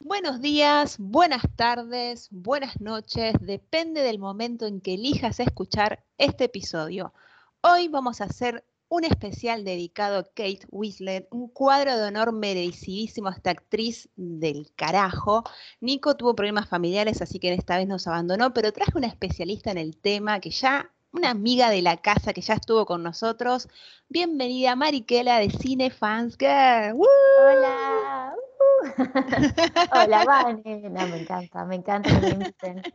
Buenos días, buenas tardes, buenas noches, depende del momento en que elijas escuchar este episodio. Hoy vamos a hacer un especial dedicado a Kate Winslet, un cuadro de honor merecidísimo a esta actriz del carajo. Nico tuvo problemas familiares, así que esta vez nos abandonó, pero traje una especialista en el tema que ya, una amiga de la casa que ya estuvo con nosotros. Bienvenida Mariquela de Cine Fans Girl. Hola. Hola, Vane. me encanta, me encanta que me inviten.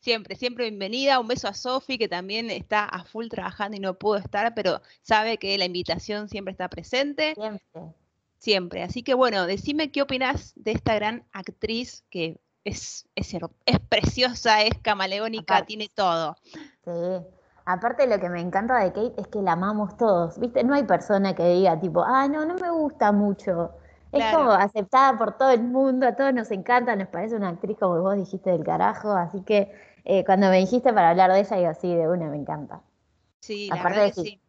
Siempre, siempre bienvenida. Un beso a Sofi, que también está a full trabajando y no pudo estar, pero sabe que la invitación siempre está presente. Siempre. Siempre. Así que bueno, decime qué opinas de esta gran actriz que es, es, es preciosa, es camaleónica, tiene todo. Sí. Aparte lo que me encanta de Kate es que la amamos todos, ¿viste? No hay persona que diga tipo, ah, no, no me gusta mucho. Es como aceptada por todo el mundo, a todos nos encanta, nos parece una actriz como vos dijiste del carajo, así que eh, cuando me dijiste para hablar de ella, digo, sí, de una me encanta. Sí, la verdad que sí.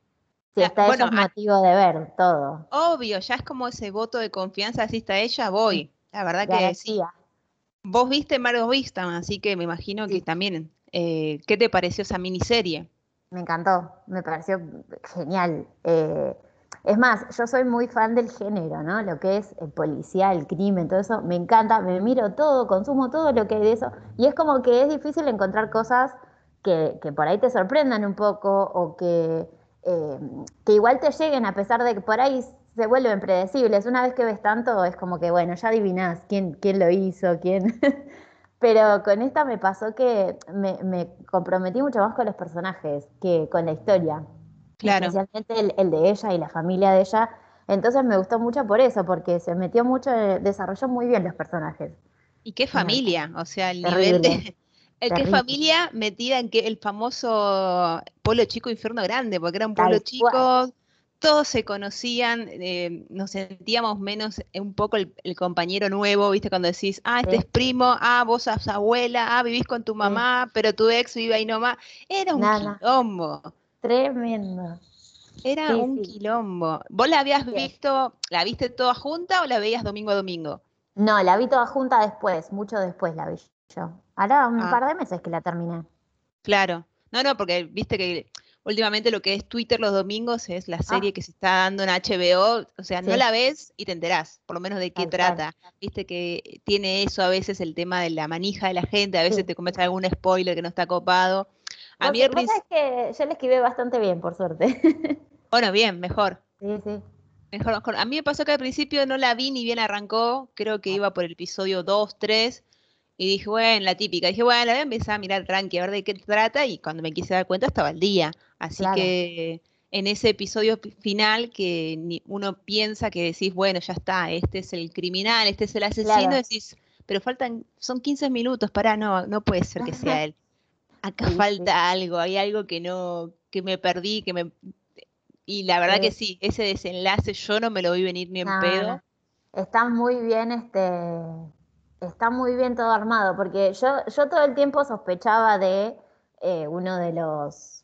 Si está ella es motivo de ver todo. Obvio, ya es como ese voto de confianza, si está ella, voy. La verdad que sí. Vos viste Margot Vistam, así que me imagino que también. Eh, ¿Qué te pareció esa miniserie? Me encantó, me pareció genial. Eh, es más, yo soy muy fan del género, ¿no? Lo que es el policial, el crimen, todo eso, me encanta, me miro todo, consumo todo lo que hay de eso. Y es como que es difícil encontrar cosas que, por ahí te sorprendan un poco o que, eh, que igual te lleguen a pesar de que por ahí se vuelven predecibles. Una vez que ves tanto, es como que, bueno, ya adivinás quién, quién lo hizo, quién. Pero con esta me pasó que me comprometí mucho más con los personajes que con la historia especialmente el, de ella y la familia de ella. Entonces me gustó mucho por eso, porque se metió mucho, desarrolló muy bien los personajes. Y qué familia, o sea, el nivel de... El qué familia metida en que el famoso pueblo chico, infierno grande, porque era un pueblo chico, todos se conocían, eh, nos sentíamos menos eh, un poco el, compañero nuevo, ¿viste? Cuando decís, ah, este es primo, ah, vos sos abuela, ah, vivís con tu mamá, pero tu ex vive ahí nomás. Era un quilombo. Tremendo. Era un quilombo. ¿Vos la habías visto, la viste toda junta o la veías domingo a domingo? No, la vi toda junta después, mucho después la vi yo. Ahora un ah. par de meses que la terminé. Claro. No, no, porque viste que últimamente lo que es Twitter los domingos es la serie ah. que se está dando en HBO. O sea, no la ves y te enterás, por lo menos de qué trata. Viste que tiene eso a veces el tema de la manija de la gente, a veces te comienza algún spoiler que no está copado. A mí que yo le escribí bastante bien, por suerte. Bueno, bien, mejor. Sí, sí. Mejor, mejor. A mí me pasó que al principio no la vi ni bien arrancó, creo que iba por el episodio 2, 3, y dije, bueno, la típica. Dije, bueno, la voy a empezar a mirar tranqui, a ver de qué trata, y cuando me quise dar cuenta estaba al día. Así que en ese episodio final que uno piensa que decís, bueno, ya está, este es el criminal, este es el asesino, decís, pero faltan, son 15 minutos, para, no, no puede ser que sea él acá falta algo, hay algo que no, que me perdí, que me... Y la verdad que sí, ese desenlace yo no me lo vi venir ni en pedo. Está muy bien este, está muy bien todo armado, porque yo, yo todo el tiempo sospechaba de eh, uno de los,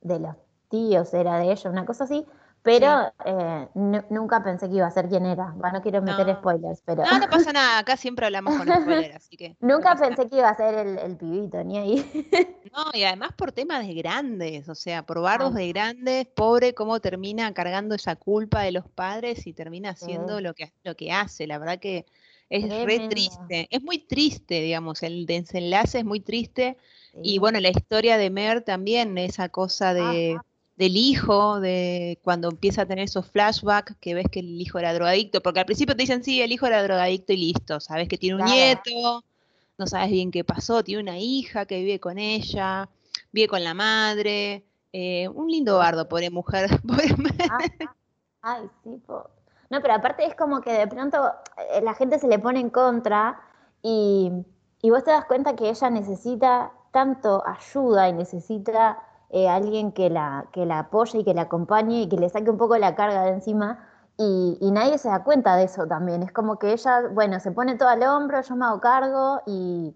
de los tíos, era de ellos, una cosa así, pero eh, nunca pensé que iba a ser quien era. Bueno, no quiero meter spoilers, pero. No, no pasa nada. Acá siempre hablamos con spoilers, así que. nunca pensé que iba a ser el, pibito, ni ahí. no, y además por temas de grandes, o sea, por bardos de grandes, pobre cómo termina cargando esa culpa de los padres y termina haciendo lo, que, lo que hace. La verdad que es re triste. Es muy triste, digamos, el desenlace es muy triste. Y bueno, la historia de Mer también, esa cosa de del hijo, de cuando empieza a tener esos flashbacks que ves que el hijo era drogadicto, porque al principio te dicen, sí, el hijo era drogadicto y listo, sabes que tiene un nieto, no sabes bien qué pasó, tiene una hija que vive con ella, vive con la madre, eh, un lindo bardo, pobre mujer. Ah, ah, ay, sí, no, pero aparte es como que de pronto eh, la gente se le pone en contra y, y vos te das cuenta que ella necesita tanto ayuda y necesita eh, alguien que la, que la apoye y que la acompañe y que le saque un poco la carga de encima, Y, nadie se da cuenta de eso también. Es como que ella, bueno, se pone todo al hombro, yo me hago cargo y,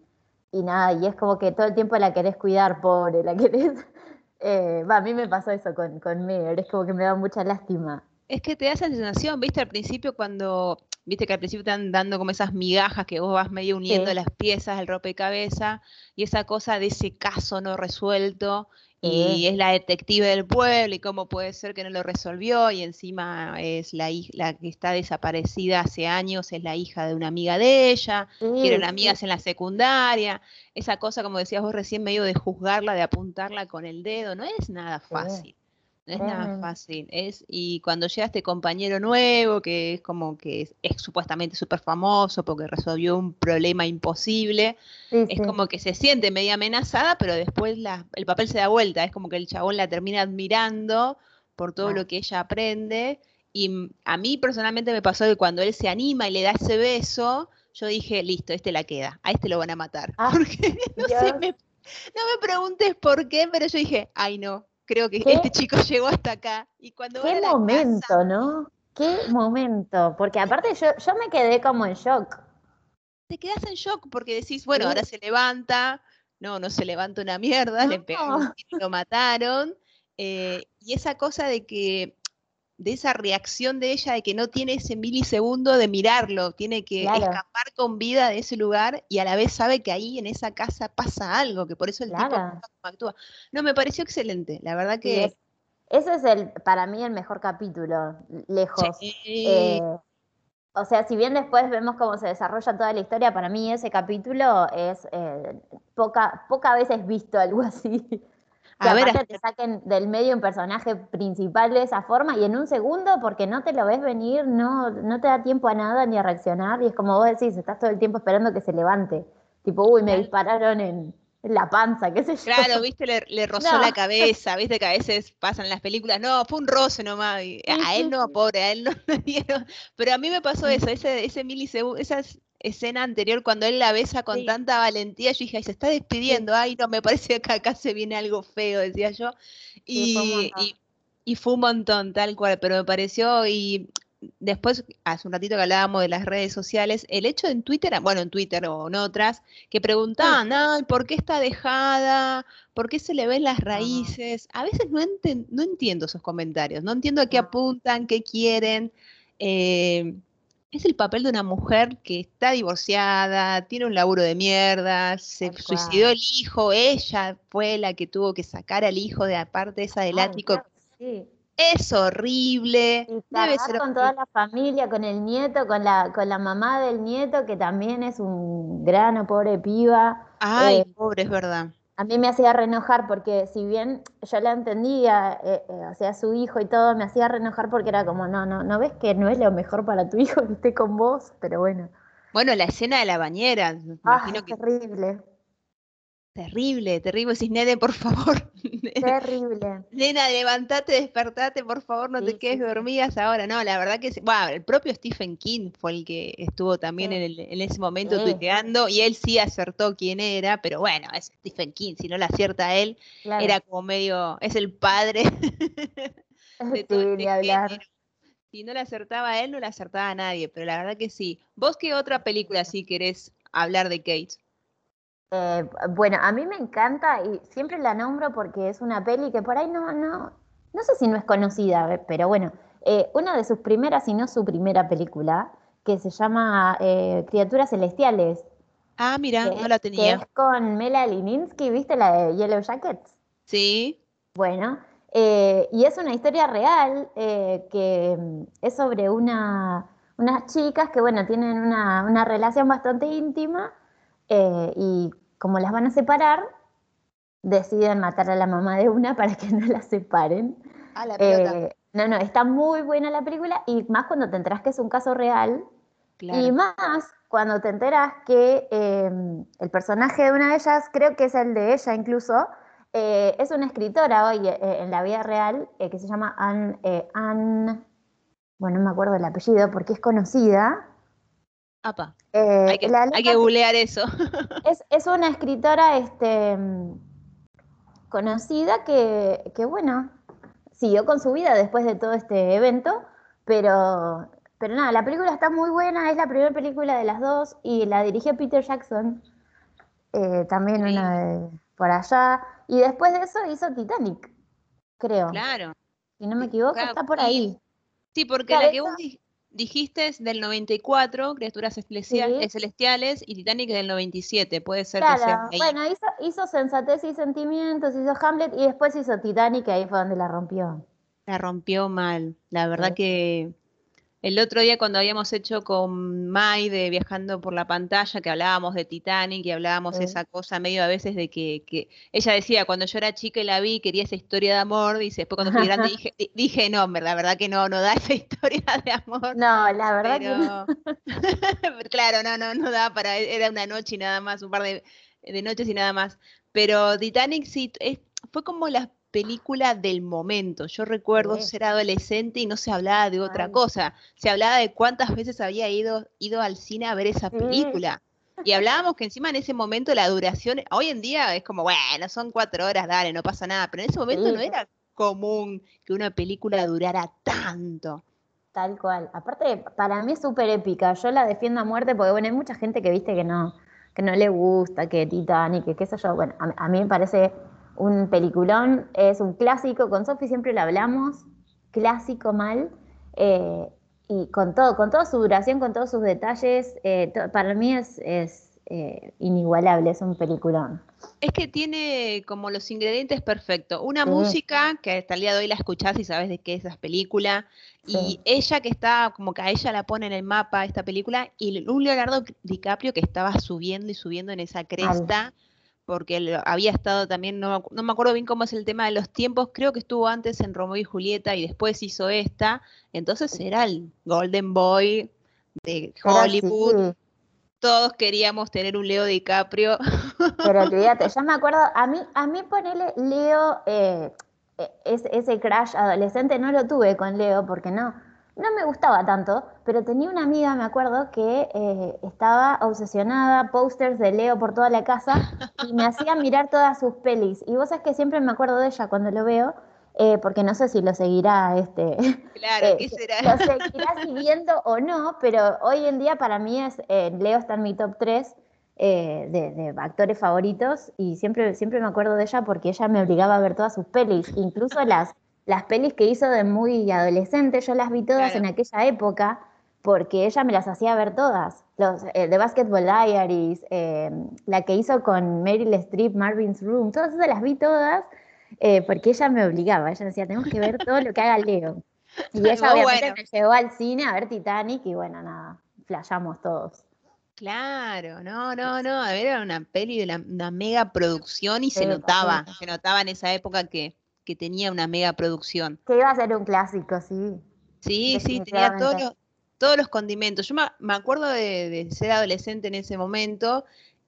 nada, y es como que todo el tiempo la querés cuidar, pobre, la querés. Eh, a mí me pasó eso con, con es como que me da mucha lástima. Es que te da esa sensación, viste, al principio cuando, viste que al principio te están dando como esas migajas que vos vas medio uniendo las piezas del rompecabezas y esa cosa de ese caso no resuelto y es la detective del pueblo y cómo puede ser que no lo resolvió y encima es la, la que está desaparecida hace años, es la hija de una amiga de ella, que eran amigas en la secundaria, esa cosa como decías vos recién medio de juzgarla, de apuntarla con el dedo, no es nada fácil. No es nada fácil. Es, y cuando llega este compañero nuevo, que es como que es, supuestamente súper famoso porque resolvió un problema imposible, es como que se siente media amenazada, pero después la, el papel se da vuelta. Es como que el chabón la termina admirando por todo lo que ella aprende. Y a mí personalmente me pasó que cuando él se anima y le da ese beso, yo dije, listo, este la queda, a este lo van a matar. Ah, porque no sé, no me preguntes por qué, pero yo dije, ay no, creo que este chico llegó hasta acá. Y cuando Qué momento, ¿no? Qué momento. Porque aparte yo, yo me quedé como en shock. Te quedas en shock porque decís, bueno, ahora se levanta. No, no se levanta una mierda, le pegaron, lo mataron. Eh, y esa cosa de que de esa reacción de ella de que no tiene ese milisegundo de mirarlo, tiene que escapar con vida de ese lugar y a la vez sabe que ahí en esa casa pasa algo, que por eso el tipo actúa. No, me pareció excelente, la verdad que... ese es el, para mí el mejor capítulo, lejos. Eh, o sea, si bien después vemos cómo se desarrolla toda la historia, para mí ese capítulo es eh, poca, poca veces visto algo así a ver, te saquen del medio un personaje principal de esa forma y en un segundo, porque no te lo ves venir, no, no te da tiempo a nada ni a reaccionar, y es como vos decís, estás todo el tiempo esperando que se levante. Tipo, uy, me dispararon en, la panza, qué sé yo. Claro, viste, le, rozó la cabeza, viste que a veces pasan en las películas, no, fue un roce nomás, a él no, pobre, a él no dieron, pero a mí me pasó eso, ese, ese milisegundo, esas escena anterior cuando él la besa con tanta valentía, yo dije, ay, se está despidiendo, ay, no, me parece que acá se viene algo feo, decía yo. Y, y, fue un montón, tal cual, pero me pareció, y después, hace un ratito que hablábamos de las redes sociales, el hecho en Twitter, bueno, en Twitter o en otras, que preguntaban, ay, ¿por qué está dejada? ¿Por qué se le ven las raíces? A veces no, no entiendo esos comentarios, no entiendo a qué apuntan, qué quieren. Eh, es el papel de una mujer que está divorciada, tiene un laburo de mierda, se suicidó el hijo, ella fue la que tuvo que sacar al hijo de aparte esa del ático. Es horrible. Debe ser con toda la familia, con el nieto, con la, con la mamá del nieto, que también es un grano, pobre piba. Ay, eh, pobre, es verdad a mí me hacía renojar porque si bien yo la entendía, eh, eh, o sea, su hijo y todo, me hacía renojar porque era como, no, no, no ves que no es lo mejor para tu hijo que esté con vos, pero bueno. Bueno, la escena de la bañera, ah, terrible. Terrible, terrible. Decís, Nene, por favor. Terrible. Nena, levantate, despertate, por favor, no te quedes dormidas ahora. No, la verdad que, bueno, el propio Stephen King fue el que estuvo también en, ese momento tuiteando y él sí acertó quién era, pero bueno, es Stephen King, si no la acierta él, era como medio, es el padre de todo este hablar. Si no le acertaba él, no le acertaba a nadie, pero la verdad que sí. ¿Vos qué otra película sí querés hablar de Kate? Eh, bueno, a mí me encanta y siempre la nombro porque es una peli que por ahí no, no, no sé si no es conocida, pero bueno, eh, una de sus primeras, y no su primera película, que se llama eh, Criaturas Celestiales. Ah, mira, no la tenía. Que es con Mela Lininsky, ¿viste la de Yellow Jackets? Sí. Bueno, y es una historia real que mm, es sobre una, unas chicas que, bueno, tienen una, una relación bastante íntima y como las van a separar, deciden matar a la mamá de una para que no la separen. Ah, la eh, no, no, está muy buena la película y más cuando te enteras que es un caso real. Y más cuando te enteras que em, el personaje de una de ellas, creo que es el de ella incluso, eh, es una escritora hoy eh, en la vida real que se llama Anne, bueno, no me acuerdo el apellido porque es conocida, Apa. Eh, hay, que, hay googlear eso. Es, una escritora este, conocida que, bueno, siguió con su vida después de todo este evento, Pero, pero nada, la película está muy buena, es la primera película de las dos y la dirigió Peter Jackson, eh, también una de por allá. Y después de eso hizo Titanic, creo. Claro. Si no me equivoco, está por ahí. Sí, porque la que vos dijiste es del 94, Criaturas Celestiales, y Titanic del 97, puede ser que sea Bueno, hizo, hizo Sensatez y Sentimientos, hizo Hamlet y después hizo Titanic, ahí fue donde la rompió. La rompió mal, la verdad que el otro día cuando habíamos hecho con Mai de Viajando por la pantalla, que hablábamos de Titanic y hablábamos esa cosa medio a veces de que, ella decía, cuando yo era chica y la vi, quería esa historia de amor, dice, después cuando fui grande dije, dije no, la verdad que no, no da esa historia de amor. No, la verdad que no. claro, no, no, no da para, era una noche y nada más, un par de, noches y nada más. Pero Titanic sí, fue como las película del momento. Yo recuerdo ser adolescente y no se hablaba de otra cosa. Se hablaba de cuántas veces había ido, ido al cine a ver esa película. Y hablábamos que encima en ese momento la duración, hoy en día es como, bueno, son cuatro horas, dale, no pasa nada. Pero en ese momento no era común que una película durara tanto. Tal cual. Aparte, para mí es súper épica. Yo la defiendo a muerte porque, bueno, hay mucha gente que viste que no, que no le gusta, que Titanic, que qué sé yo. Bueno, a mí me parece un peliculón, es un clásico, con Sofi siempre lo hablamos, clásico mal, eh, y con todo, con toda su duración, con todos sus detalles, eh, para mí es, es eh, inigualable, es un peliculón. Es que tiene como los ingredientes perfectos. Una música que hasta el día de hoy la escuchás y sabes de qué es esa película. Y ella que está, como que a ella la pone en el mapa esta película. Y un Leonardo DiCaprio que estaba subiendo y subiendo en esa cresta porque había estado también, no, me acuerdo bien cómo es el tema de los tiempos, creo que estuvo antes en Romeo y Julieta y después hizo esta, entonces era el Golden Boy de Hollywood. Todos queríamos tener un Leo DiCaprio. Pero olvídate, ya me acuerdo, a mí, a mí ponerle Leo, eh, e, ese crash adolescente no lo tuve con Leo, porque no, no me gustaba tanto, pero tenía una amiga, me acuerdo, que eh, estaba obsesionada, posters de Leo por toda la casa y me hacía mirar todas sus pelis. Y vos sabés que siempre me acuerdo de ella cuando lo veo, eh, porque no sé si lo seguirá, este, claro, eh, ¿qué será? lo seguirá siguiendo o no, pero hoy en día para mí es, Leo está en mi top 3 de, de, actores favoritos y siempre, siempre me acuerdo de ella porque ella me obligaba a ver todas sus pelis, incluso las las pelis que hizo de muy adolescente, yo las vi todas en aquella época porque ella me las hacía ver todas. Los, eh, The Basketball Diaries, eh, la que hizo con Meryl Streep, Marvin's Room, todas esas las vi todas eh, porque ella me obligaba. Ella decía, tenemos que ver todo lo que haga Leo. Y ella obviamente me llevó al cine a ver Titanic y bueno, nada, flayamos todos. Claro, no, no, no, a ver, era una peli de una mega producción y se notaba, se notaba en esa época que, que tenía una mega producción. Que iba a ser un clásico, sí. Sí, sí, tenía todos los, todos los condimentos. Yo me, acuerdo de, ser adolescente en ese momento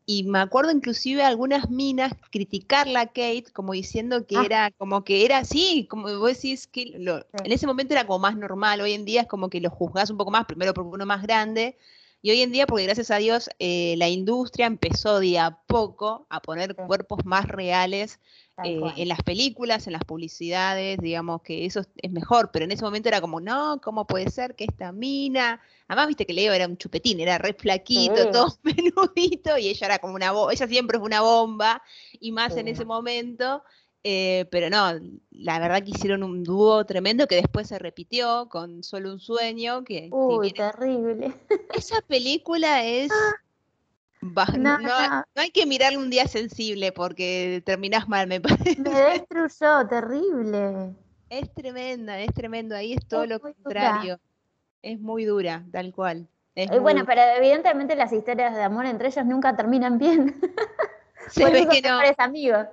y me acuerdo inclusive algunas minas criticarla a Kate como diciendo que ah. era como que era así, como vos decís que en ese momento era como más normal, hoy en día es como que lo juzgás un poco más, primero porque uno más grande, y hoy en día, porque gracias a Dios, eh, la industria empezó de a poco a poner cuerpos más reales eh, en las películas, en las publicidades, digamos que eso es mejor, pero en ese momento era como, no, ¿cómo puede ser que esta mina? Además, viste que Leo era un chupetín, era re flaquito, todo menudito, y ella era como una bomba, ella siempre fue una bomba, y más en ese momento. Eh, pero no, la verdad que hicieron un dúo tremendo que después se repitió con Solo un sueño. Que, Uy, terrible. Esa película es ah no, hay que mirarle un día sensible porque terminás mal, me parece. Me destruyó, terrible. Es tremenda, es tremendo. Ahí es todo lo contrario. Es muy dura, tal cual. Eh, bueno, pero evidentemente las historias de amor entre ellos nunca terminan bien. Se ve que no. amigos.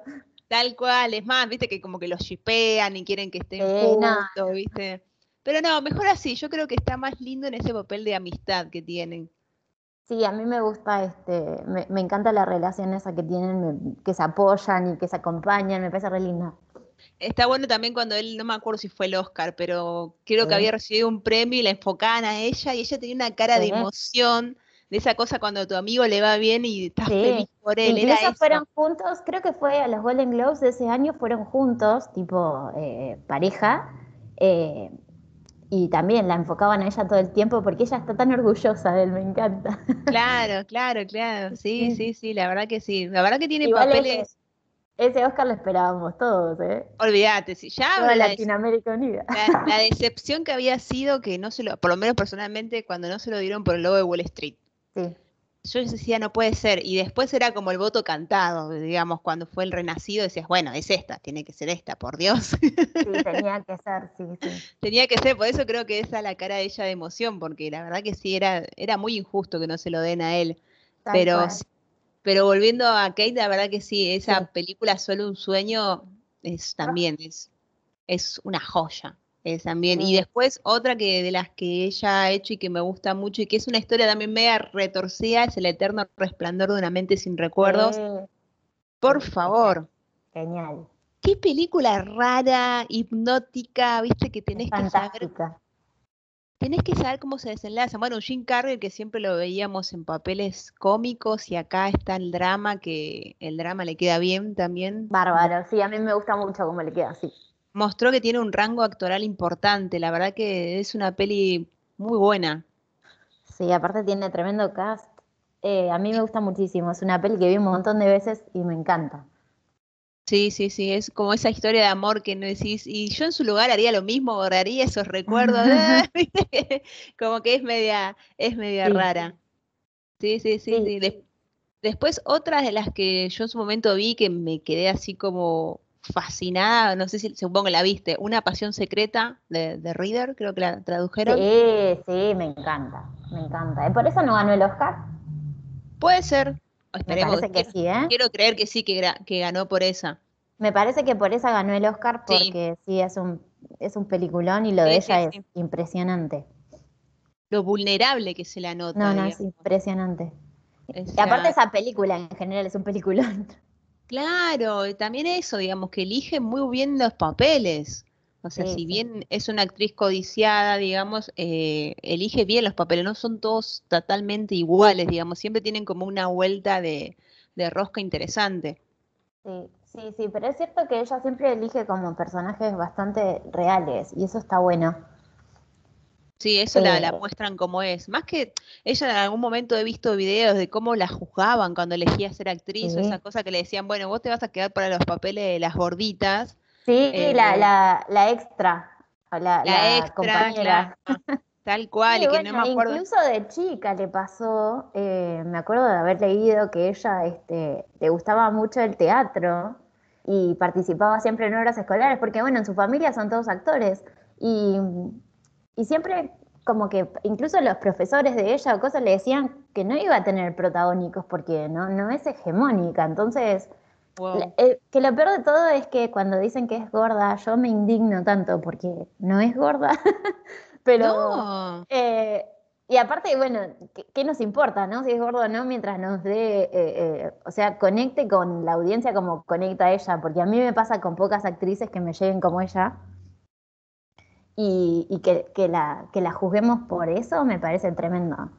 Tal cual, es más, viste que como que los shipean y quieren que estén juntos, viste. Pero no, mejor así, yo creo que está más lindo en ese papel de amistad que tienen. Sí, a mí me gusta, este, me, encanta la relación esa que tienen, que se apoyan y que se acompañan, me parece re linda. Está bueno también cuando él, no me acuerdo si fue el Oscar, pero creo que había recibido un premio y la enfocaban a ella y ella tenía una cara de emoción, de esa cosa cuando a tu amigo le va bien y estás feliz por él. Incluso fueron juntos, creo que fue a los Golden Globes de ese año, fueron juntos, tipo eh, pareja. Eh, y también la enfocaban a ella todo el tiempo porque ella está tan orgullosa de él, me encanta. Claro, claro, claro. Sí, sí, sí, la verdad que sí. La verdad que tiene papeles. Ese, Oscar lo esperábamos todos, ¿eh? Olvídate, si ya Toda Latinoamérica Unida. La, decepción que había sido que no se lo, por lo menos personalmente, cuando no se lo dieron por el logo de Wall Street. Sí yo decía, no puede ser. Y después era como el voto cantado, digamos, cuando fue el renacido, decías, bueno, es esta, tiene que ser esta, por Dios. Sí, tenía que ser, sí, sí. Tenía que ser, por eso creo que esa la cara de ella de emoción, porque la verdad que sí, era, era muy injusto que no se lo den a él. pero, pero volviendo a Kate, la verdad que sí, esa película Solo un sueño es también, es, es una joya también. Y después otra que de las que ella ha hecho y que me gusta mucho y que es una historia también media retorcida es El eterno resplandor de una mente sin recuerdos. Por favor. Genial. Qué película rara, hipnótica, viste que tenés que saber. Tenés que saber cómo se desenlaza. Bueno, Jim Carrey, que siempre lo veíamos en papeles cómicos, y acá está el drama, que el drama le queda bien también. Bárbaro, sí, a mí me gusta mucho cómo le queda, sí mostró que tiene un rango actoral importante. La verdad que es una peli muy buena. Sí, aparte tiene tremendo cast. Eh, a mí me gusta muchísimo. Es una peli que vi un montón de veces y me encanta. Sí, sí, sí, es como esa historia de amor que no decís, y yo en su lugar haría lo mismo, borraría esos recuerdos, como que es media, es media rara. Sí, sí, sí, sí. después, otras de las que yo en su momento vi que me quedé así como fascinada, no sé si supongo que la viste, Una pasión secreta de, de Reader, creo que la tradujeron. Sí, sí, me encanta, me encanta. ¿Por eso no ganó el Oscar? Puede ser. Esperemos. Me parece que sí, ¿eh? Quiero creer que sí, que, que ganó por esa. Me parece que por esa ganó el Oscar porque sí, es, un, es un peliculón y lo de ella es impresionante. Lo vulnerable que se la nota. No, no, es impresionante. y aparte esa película en general es un peliculón. Claro, y también eso, digamos, que elige muy bien los papeles. O sea, si bien es una actriz codiciada, digamos, eh, elige bien los papeles, no son todos totalmente iguales, digamos, siempre tienen como una vuelta de, de rosca interesante. Sí, sí, sí, pero es cierto que ella siempre elige como personajes bastante reales y eso está bueno. Sí, eso la, la, muestran como es. Más que ella en algún momento he visto videos de cómo la juzgaban cuando elegía ser actriz o esa cosa que le decían, bueno, vos te vas a quedar para los papeles de las gorditas. Sí, eh, la, la, la, extra, la, la, extra, compañera. tal cual, y que no me acuerdo. Incluso de chica le pasó, eh, me acuerdo de haber leído que ella este, le gustaba mucho el teatro y participaba siempre en obras escolares, porque bueno, en su familia son todos actores. Y y siempre como que incluso los profesores de ella o cosas le decían que no iba a tener protagónicos porque no, no es hegemónica. Entonces, eh, que lo peor de todo es que cuando dicen que es gorda, yo me indigno tanto porque no es gorda. Pero. Eh, y aparte, bueno, ¿qué, nos importa, no? Si es gordo o no, mientras nos dé, eh, o sea, conecte con la audiencia como conecta ella, porque a mí me pasa con pocas actrices que me lleguen como ella y, que, la, que la juzguemos por eso me parece tremendo.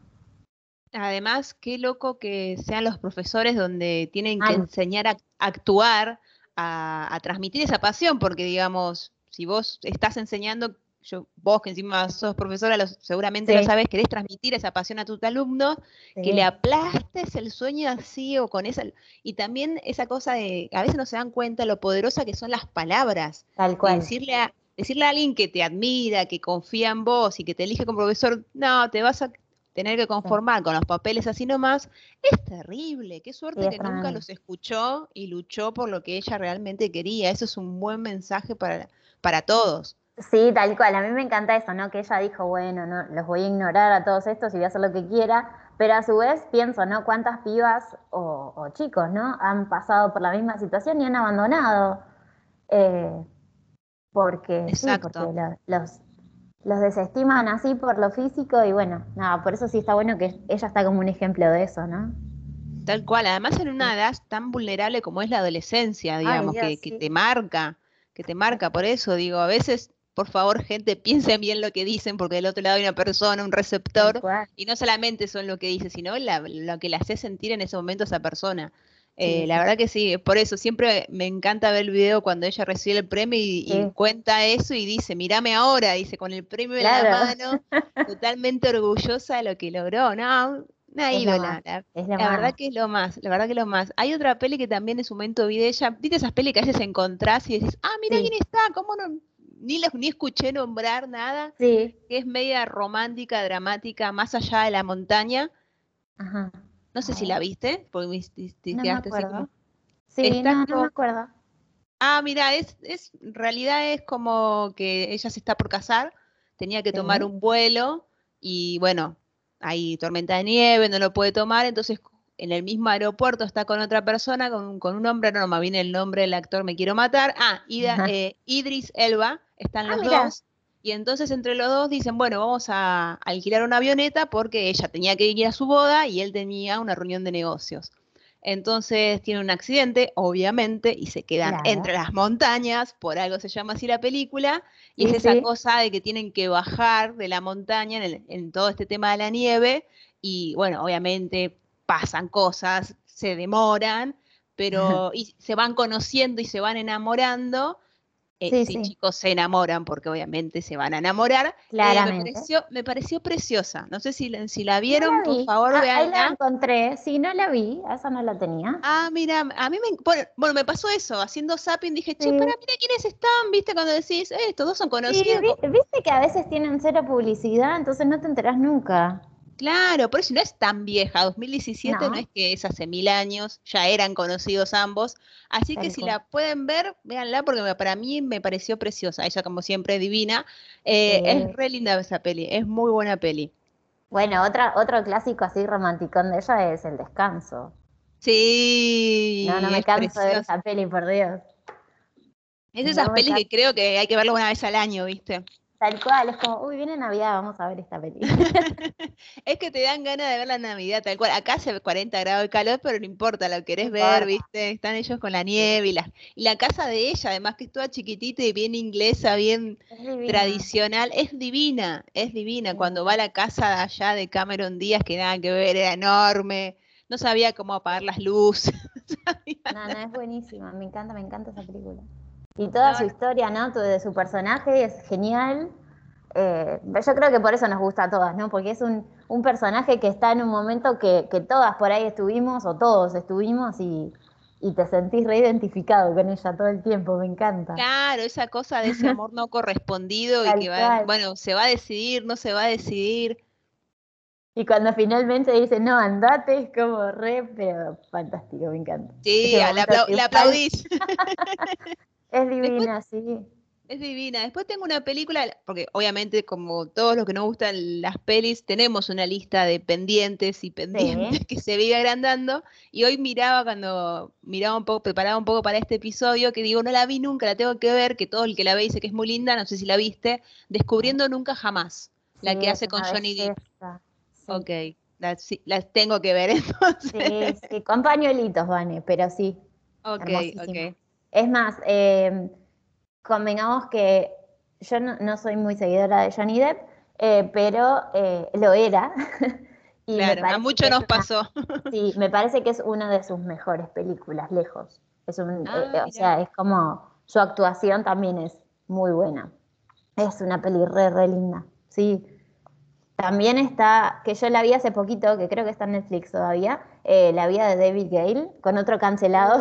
Además, qué loco que sean los profesores donde tienen que enseñar a actuar, a, transmitir esa pasión, porque digamos, si vos estás enseñando, yo, vos que encima sos profesora, seguramente lo sabes, querés transmitir esa pasión a tu alumno, que le aplastes el sueño así o con esa... Y también esa cosa de, a veces no se dan cuenta lo poderosa que son las palabras. Tal cual. decirle a, decirle a alguien que te admira, que confía en vos y que te elige como profesor, no, te vas a tener que conformar con los papeles así nomás, es terrible. Qué suerte que nunca los escuchó y luchó por lo que ella realmente quería. Eso es un buen mensaje para, para todos. Sí, tal cual. A mí me encanta eso, ¿no? Que ella dijo, bueno, no, los voy a ignorar a todos estos y voy a hacer lo que quiera. Pero a su vez pienso, ¿no? Cuántas pibas o, chicos, ¿no? Han pasado por la misma situación y han abandonado. Eh, porque, los, los desestiman así por lo físico y bueno, nada, por eso sí está bueno que ella está como un ejemplo de eso, ¿no? Tal cual, además en una edad tan vulnerable como es la adolescencia, digamos, que, te marca, que te marca, por eso digo, a veces, por favor, gente, piensen bien lo que dicen, porque del otro lado hay una persona, un receptor, y no solamente son lo que dice, sino lo que le hace sentir en ese momento a esa persona. Eh, la verdad que sí, por eso siempre me encanta ver el video cuando ella recibe el premio y, cuenta eso y dice, mírame ahora, dice, con el premio en la mano, totalmente orgullosa de lo que logró, ¿no? Una ídola, la, verdad que es lo más, la verdad que es lo más. Hay otra peli que también en su momento vi de ella, viste esas pelis que a veces encontrás y decís, ah, mira quién está, cómo no, ni, ni escuché nombrar nada, sí. que es media romántica, dramática, más allá de la montaña. Ajá. No sé si la viste, porque me, no me acuerdo. Sí, no, me acuerdo. Ah, mira, es, es, en realidad es como que ella se está por casar, tenía que tomar un vuelo y bueno, hay tormenta de nieve, no lo puede tomar, entonces en el mismo aeropuerto está con otra persona, con, con un hombre, no, más bien el nombre del actor me quiero matar. Ah, eh, Idris Elba, están ah, los dos. Y entonces entre los dos dicen, bueno, vamos a alquilar una avioneta porque ella tenía que ir a su boda y él tenía una reunión de negocios. Entonces tiene un accidente, obviamente, y se quedan entre las montañas, por algo se llama así la película, y es esa cosa de que tienen que bajar de la montaña en, todo este tema de la nieve, y bueno, obviamente pasan cosas, se demoran, pero y se van conociendo y se van enamorando, eh, sí, chicos se enamoran, porque obviamente se van a enamorar. Eh, Claramente. me, pareció, preciosa. No sé si, si la vieron, por favor, ah, veanla. Ahí la encontré. Sí, no la vi, esa no la tenía. Ah, mira, a mí me. Bueno, me pasó eso. Haciendo zapping dije, che, para, mira quiénes están, ¿viste? Cuando decís, eh, estos dos son conocidos. viste que a veces tienen cero publicidad, entonces no te enterás nunca. Claro, por eso no es tan vieja. 2017 no, es que es hace mil años, ya eran conocidos ambos. Así que si la pueden ver, véanla porque para mí me pareció preciosa. Ella, como siempre, divina. Eh, es re linda esa peli, es muy buena peli. Bueno, otra, otro clásico así romanticón de ella es El Descanso. Sí. No, no me canso de esa peli, por Dios. Es de esas pelis que creo que hay que verlo una vez al año, ¿viste? Tal cual, es como, uy, viene Navidad, vamos a ver esta película. es que te dan ganas de ver la Navidad, tal cual. Acá hace 40 grados de calor, pero no importa, lo querés ver, ¿viste? Están ellos con la nieve y la, y la casa de ella, además que es toda chiquitita y bien inglesa, bien tradicional. Es divina, es divina. Cuando va a la casa de allá de Cameron Díaz, que nada que ver, era enorme. No sabía cómo apagar las luces. no, no, es buenísima, me encanta, me encanta esa película. Y toda su historia, ¿no? De su personaje es genial. Eh, yo creo que por eso nos gusta a todas, ¿no? Porque es un, personaje que está en un momento que, todas por ahí estuvimos o todos estuvimos y, te sentís reidentificado con ella todo el tiempo, me encanta. Claro, esa cosa de ese amor no correspondido y que va, bueno, se va a decidir, no se va a decidir. Y cuando finalmente dice, no, andate, es como re, pero fantástico, me encanta. Sí, la, aplaudís. Es divina, sí. Es divina. Después tengo una película, porque obviamente como todos los que nos gustan las pelis, tenemos una lista de pendientes y pendientes que se vive agrandando. Y hoy miraba cuando miraba un poco, preparaba un poco para este episodio, que digo, no la vi nunca, la tengo que ver, que todo el que la ve dice que es muy linda, no sé si la viste, Descubriendo Nunca Jamás, la que hace con Johnny Depp. Ok, las tengo que ver entonces. Sí, sí, con pañuelitos, Vane, pero sí. Ok, ok. Es más, eh, convengamos que yo no, soy muy seguidora de Johnny Depp, eh, pero eh, lo era. y claro, a mucho nos pasó. sí, me parece que es una de sus mejores películas, lejos. Es un, ah, o sea, es como su actuación también es muy buena. Es una peli re, re linda. Sí, también está, que yo la vi hace poquito, que creo que está en Netflix todavía, eh, La vida de David Gale, con otro cancelado.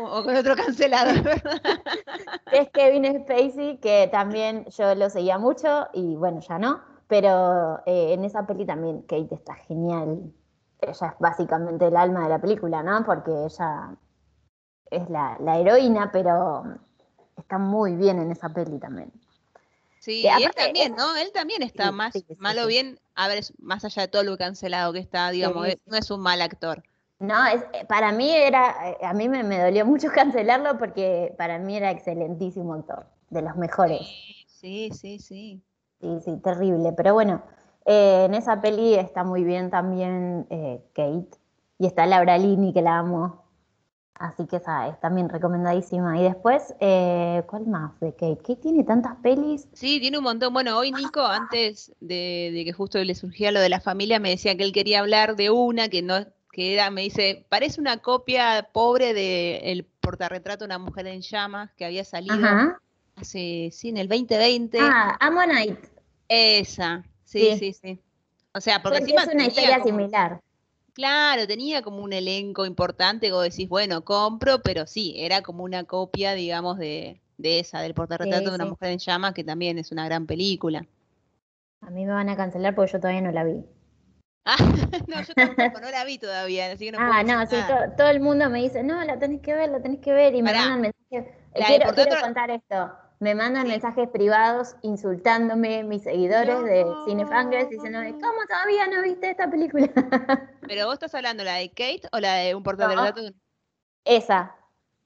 Oh, o con otro cancelado, ¿verdad? es Kevin Spacey, que también yo lo seguía mucho y bueno, ya no, pero eh, en esa peli también Kate está genial. Ella es básicamente el alma de la película, ¿no? Porque ella es la, la heroína, pero está muy bien en esa peli también. Sí, y él también, ¿no? Él también está más, malo bien, a ver, más allá de todo lo cancelado que está, digamos, no es un mal actor. No, es, eh, para mí era, eh, a mí me, dolió mucho cancelarlo porque para mí era excelentísimo actor, de los mejores. Sí, sí, sí. Sí, sí, terrible. Pero bueno, eh, en esa peli está muy bien también Kate. Y está Laura Lini, que la amo. Así que esa es también recomendadísima. Y después, eh, ¿cuál más de Kate? ¿Kate tiene tantas pelis? Sí, tiene un montón. Bueno, hoy Nico, antes de, que justo le surgía lo de la familia, me decía que él quería hablar de una que no que era, me dice, parece una copia pobre de El portarretrato de una mujer en llamas que había salido hace, sí, en el 2020. Ah, Ammonite. Esa, sí, sí, sí. O sea, porque encima es una historia similar. Claro, tenía como un elenco importante, vos decís, bueno, compro, pero sí, era como una copia, digamos, de, de esa, del portarretrato de una mujer en llamas, que también es una gran película. A mí me van a cancelar porque yo todavía no la vi. Ah, no, yo tampoco, no la vi todavía, así que no Ah, no, sí, todo el mundo me dice, no, la tenés que ver, la tenés que ver, y me mandan mensajes. Quiero, quiero contar esto. Me mandan mensajes privados insultándome mis seguidores de Cinefangers diciéndome, ¿cómo todavía no viste esta película? Pero vos estás hablando la de Kate o la de un portarretrato. Esa,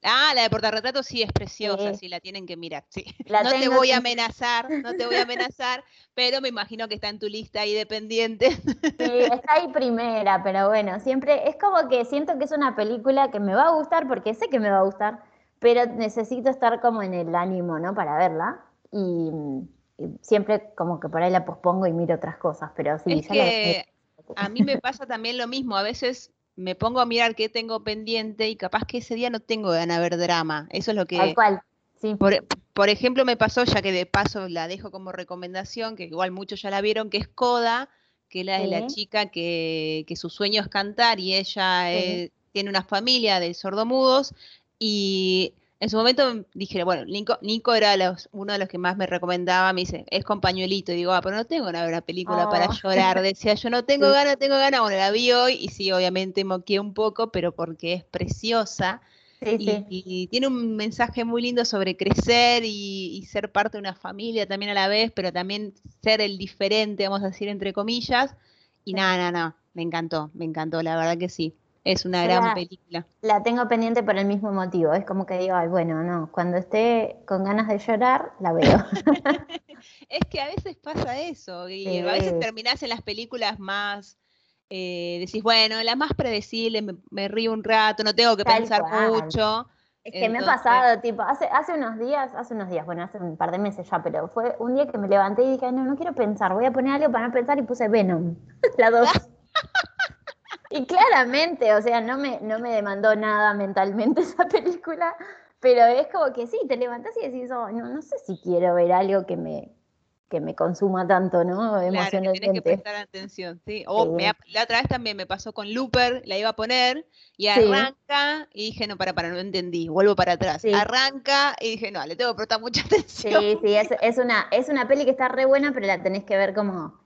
Ah, la de portarretrato sí es preciosa, sí, la tienen que mirar. Sí. no te voy a amenazar, no te voy a amenazar, pero me imagino que está en tu lista ahí de pendientes. Sí, está ahí primera, pero bueno, siempre es como que siento que es una película que me va a gustar porque sé que me va a gustar, pero necesito estar como en el ánimo, ¿no? Para verla. Y, siempre como que por ahí la pospongo y miro otras cosas, pero sí. Es que a mí me pasa también lo mismo, a veces me pongo a mirar qué tengo pendiente y capaz que ese día no tengo ganas de ver drama. Eso es lo que... Tal cual. Sí. Por, ejemplo, me pasó, ya que de paso la dejo como recomendación, que igual muchos ya la vieron, que es Coda, que es la de la chica que, que, su sueño es cantar y ella eh, tiene una familia de sordomudos y en su momento dije, bueno, Nico, Nico era uno de los que más me recomendaba, me dice, es compañuelito, y digo, ah, pero no tengo una, una película para oh. llorar, decía, yo no tengo ganas, tengo ganas, bueno, la vi hoy, y sí, obviamente moqué un poco, pero porque es preciosa, y, tiene un mensaje muy lindo sobre crecer y, ser parte de una familia también a la vez, pero también ser el diferente, vamos a decir, entre comillas, y nada, nada, nada, me encantó, me encantó, la verdad que sí. Es una gran película. La tengo pendiente por el mismo motivo. Es como que digo, ay, bueno, no, cuando esté con ganas de llorar, la veo. es que a veces pasa eso. Y a veces terminás en las películas más. Eh, decís, bueno, la más predecible, me, río un rato, no tengo que pensar mucho. Es que me ha pasado, tipo, hace, hace unos días, hace unos días, bueno, hace un par de meses ya, pero fue un día que me levanté y dije, no, no quiero pensar, voy a poner algo para no pensar y puse Venom, la dos. Y claramente, o sea, no me, no me demandó nada mentalmente esa película, pero es como que sí, te levantas y decís, oh, no, no sé si quiero ver algo que me, que me consuma tanto, ¿no? Emocionalmente. Claro, que que prestar atención, sí. O la otra vez también me pasó con Looper, la iba a poner y arranca y dije, no, para, para, no entendí, vuelvo para atrás. Arranca y dije, no, le tengo que prestar mucha atención. Sí, sí, es, es, una, es una peli que está re buena, pero la tenés que ver como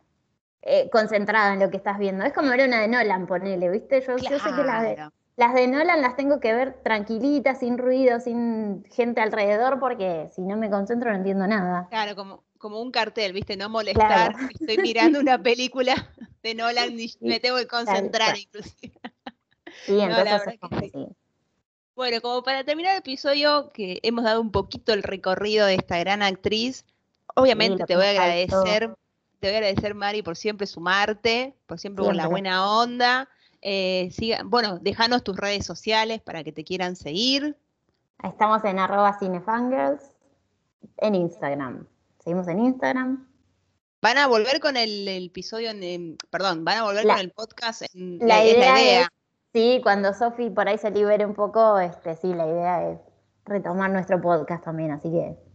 eh, concentrada en lo que estás viendo. Es como ver una de Nolan, ponele, ¿viste? Yo, sé que las de, las de Nolan las tengo que ver tranquilitas, sin ruido, sin gente alrededor, porque si no me concentro no entiendo nada. Claro, como, como un cartel, ¿viste? No molestar. Estoy mirando una película de Nolan y me tengo que concentrar inclusive. Sí, entonces Bueno, como para terminar el episodio, que hemos dado un poquito el recorrido de esta gran actriz, obviamente te voy a agradecer te voy a agradecer, Mari, por siempre sumarte, por siempre, con la buena onda. Eh, bueno, déjanos tus redes sociales para que te quieran seguir. Estamos en arroba cinefangirls en Instagram. Seguimos en Instagram. Van a volver con el, episodio, en, perdón, van a volver con el podcast. En, la, idea, sí, cuando Sofi por ahí se libere un poco, este, sí, la idea es retomar nuestro podcast también, así que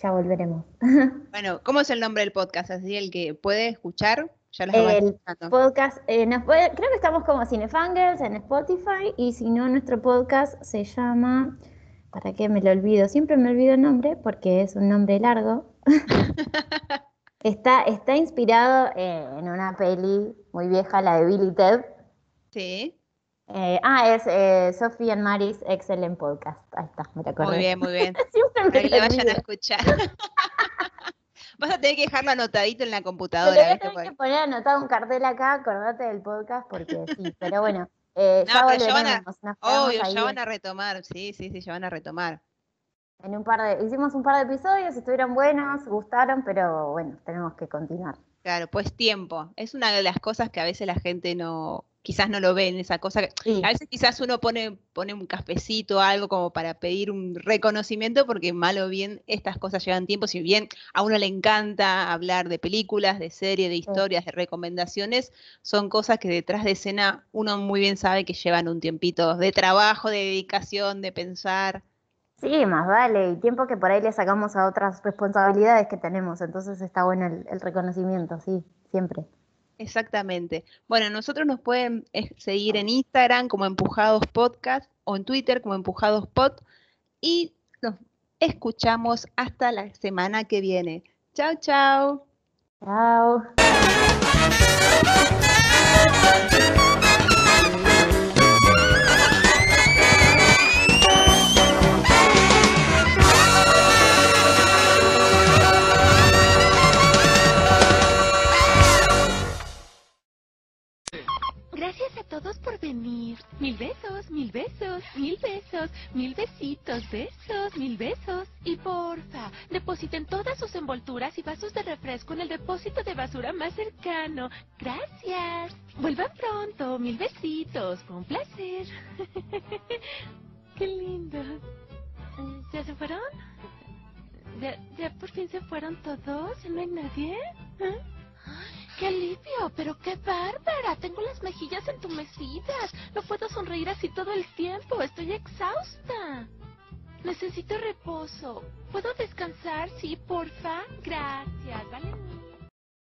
ya volveremos. Bueno, ¿cómo es el nombre del podcast? Así el que puede escuchar, ya lo El podcast, eh, creo que estamos como Cinefangers en Spotify y si no, nuestro podcast se llama, ¿para qué me lo olvido? Siempre me olvido el nombre porque es un nombre largo. está, está inspirado en una peli muy vieja, la de Billy Ted. Sí. Eh, ah, es eh, Sofía and Maris Excellent Podcast. Ahí está, me Muy bien, muy bien. Que le vayan a escuchar. Vas a tener que dejarlo anotadito en la computadora. Voy a que poner anotado un cartel acá, acordate del podcast, porque sí, pero bueno. Eh, ya, van a, obvio, ya van a retomar, sí, sí, sí, ya van a retomar. En un par de, hicimos un par de episodios, estuvieron buenos, gustaron, pero bueno, tenemos que continuar. Claro, pues tiempo. Es una de las cosas que a veces la gente no, quizás no lo ven, esa cosa. Que, A veces quizás uno pone, pone un cafecito, algo como para pedir un reconocimiento, porque mal o bien estas cosas llevan tiempo. Si bien a uno le encanta hablar de películas, de series, de historias, de recomendaciones, son cosas que detrás de escena uno muy bien sabe que llevan un tiempito de trabajo, de dedicación, de pensar. Sí, más vale, y tiempo que por ahí le sacamos a otras responsabilidades que tenemos, entonces está bueno el reconocimiento, sí, siempre. Exactamente. Bueno, nosotros nos pueden eh, seguir en Instagram como Empujados Podcast o en Twitter como Empujados Pod y nos escuchamos hasta la semana que viene. Chao, chao. Chao.